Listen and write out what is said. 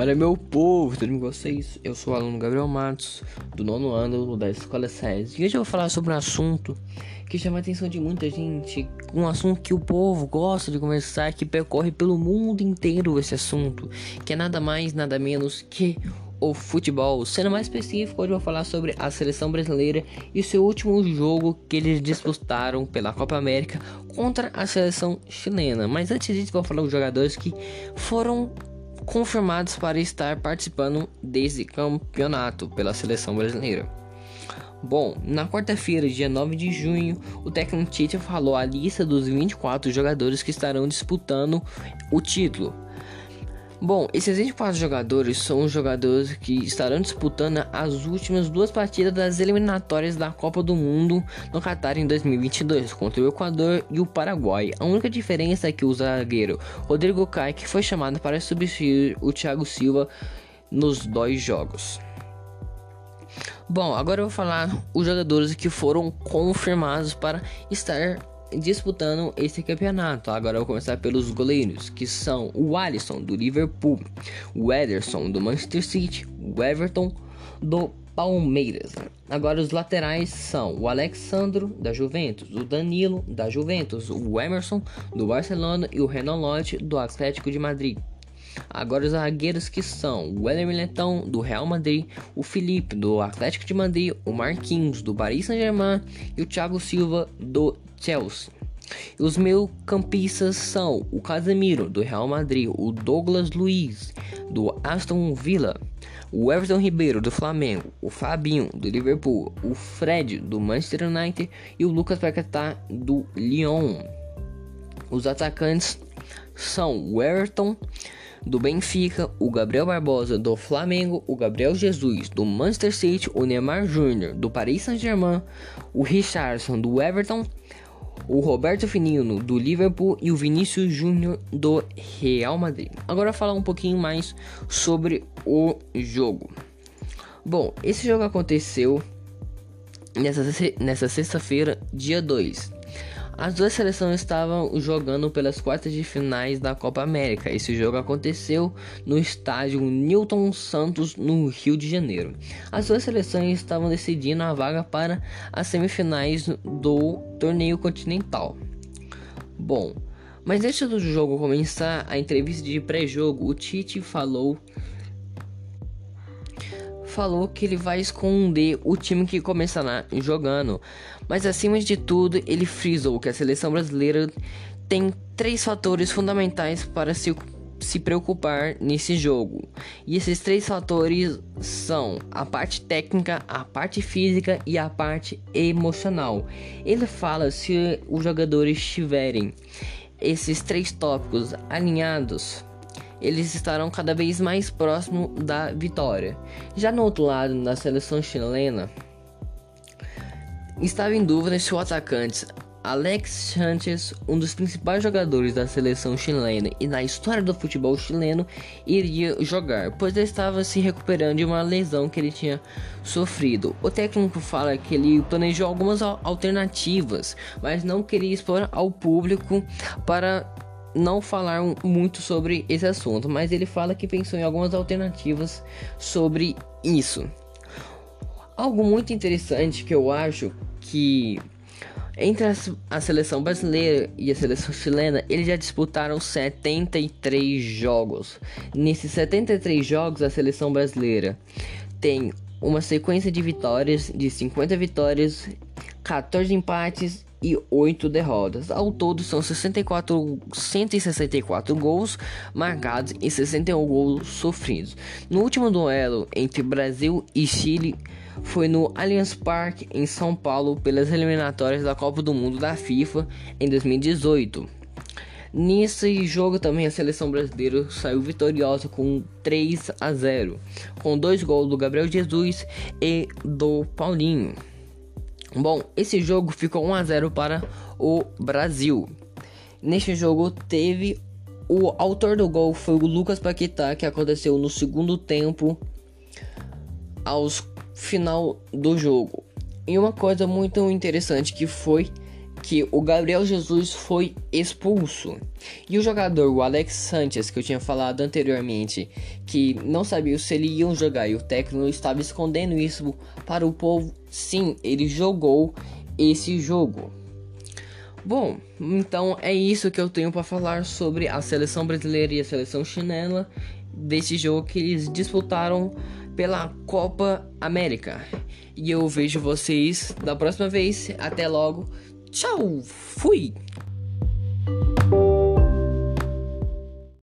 Olha meu povo, tudo bem com vocês? Eu sou o aluno Gabriel Matos, do nono ano da Escola SES. E hoje eu vou falar sobre um assunto que chama a atenção de muita gente, um assunto que o povo gosta de conversar, que percorre pelo mundo inteiro esse assunto, que é nada mais, nada menos que o futebol. Sendo mais específico, hoje eu vou falar sobre a seleção brasileira e seu último jogo que eles disputaram pela Copa América contra a seleção chilena. Mas antes disso, vou falar dos jogadores que foram confirmados para estar participando desse campeonato pela seleção brasileira. Bom, na quarta-feira, dia 9 de junho, o técnico Tite falou a lista dos 24 jogadores que estarão disputando o título. Bom, esses 24 jogadores são os jogadores que estarão disputando as últimas duas partidas das eliminatórias da Copa do Mundo no Qatar em 2022 contra o Equador e o Paraguai. A única diferença é que o zagueiro Rodrigo Caio foi chamado para substituir o Thiago Silva nos dois jogos. Bom, agora eu vou falar os jogadores que foram confirmados para estar disputando esse campeonato. Agora eu vou começar pelos goleiros, que são o Alisson do Liverpool, o Ederson do Manchester City, o Everton do Palmeiras. Agora os laterais são o Alexandro da Juventus, o Danilo da Juventus, o Emerson do Barcelona e o Renan Lodge do Atlético de Madrid. Agora os zagueiros que são o Weller Militão do Real Madrid, o Felipe do Atlético de Madrid, o Marquinhos do Paris Saint-Germain e o Thiago Silva do Chelsea. Os meio campistas são o Casemiro do Real Madrid, o Douglas Luiz do Aston Villa, o Everton Ribeiro do Flamengo, o Fabinho do Liverpool, o Fred do Manchester United e o Lucas Paquetá do Lyon. Os atacantes são o Everton do Benfica, o Gabriel Barbosa do Flamengo, o Gabriel Jesus do Manchester City, o Neymar Júnior do Paris Saint-Germain, o Richardson do Everton, o Roberto Firmino do Liverpool e o Vinícius Júnior do Real Madrid. Agora falar um pouquinho mais sobre o jogo. Bom, esse jogo aconteceu nessa, nessa sexta-feira, dia 2. As duas seleções estavam jogando pelas quartas de finais da Copa América. Esse jogo aconteceu no estádio Newton Santos, no Rio de Janeiro. As duas seleções estavam decidindo a vaga para as semifinais do torneio continental. Bom, mas antes do jogo começar, a entrevista de pré-jogo, o Tite falou falou que ele vai esconder o time que começará jogando, mas acima de tudo, ele frisou que a seleção brasileira tem três fatores fundamentais para se, se preocupar nesse jogo. E esses três fatores são a parte técnica, a parte física e a parte emocional. Ele fala se os jogadores tiverem esses três tópicos alinhados eles estarão cada vez mais próximo da vitória. Já no outro lado, na seleção chilena, estava em dúvida se o atacante Alex Sanchez, um dos principais jogadores da seleção chilena e na história do futebol chileno, iria jogar, pois ele estava se recuperando de uma lesão que ele tinha sofrido. O técnico fala que ele planejou algumas alternativas, mas não queria expor ao público para não falar muito sobre esse assunto, mas ele fala que pensou em algumas alternativas sobre isso. Algo muito interessante que eu acho que entre a, seleção brasileira e a seleção chilena, eles já disputaram 73 jogos. Nesses 73 jogos, a seleção brasileira tem uma sequência de vitórias de 50 vitórias, 14 empates e 8 derrotas. Ao todo são 64, 164 gols marcados e 61 gols sofridos. No último duelo entre Brasil e Chile foi no Allianz Parque em São Paulo pelas eliminatórias da Copa do Mundo da FIFA em 2018. Nesse jogo também a seleção brasileira saiu vitoriosa com 3 a 0, com dois gols do Gabriel Jesus e do Paulinho. Bom, esse jogo ficou 1 a 0 para o Brasil. Neste jogo teve o autor do gol foi o Lucas Paquetá, que aconteceu no segundo tempo aos final do jogo. E uma coisa muito interessante que foi que o Gabriel Jesus foi expulso. E o jogador, o Alex Sanchez, que eu tinha falado anteriormente, que não sabia se ele ia jogar e o técnico estava escondendo isso para o povo, sim, ele jogou esse jogo. Bom, então é isso que eu tenho para falar sobre a seleção brasileira e a seleção chinela desse jogo que eles disputaram pela Copa América. E eu vejo vocês da próxima vez. Até logo. Tchau. Fui.